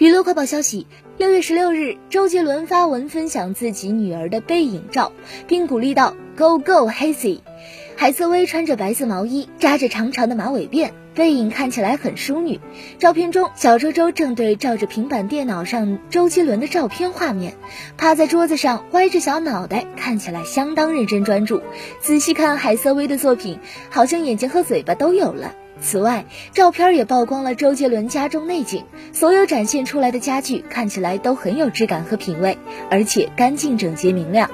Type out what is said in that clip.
娱乐快报消息：六月十六日，周杰伦发文分享自己女儿的背影照，并鼓励到：“Go Go Hazy。”海瑟薇穿着白色毛衣，扎着长长的马尾辫，背影看起来很淑女。照片中，小周周正对照着平板电脑上周杰伦的照片画面，趴在桌子上，歪着小脑袋，看起来相当认真专注。仔细看海瑟薇的作品，好像眼睛和嘴巴都有了。此外，照片也曝光了周杰伦家中内景，所有展现出来的家具看起来都很有质感和品味，而且干净整洁明亮。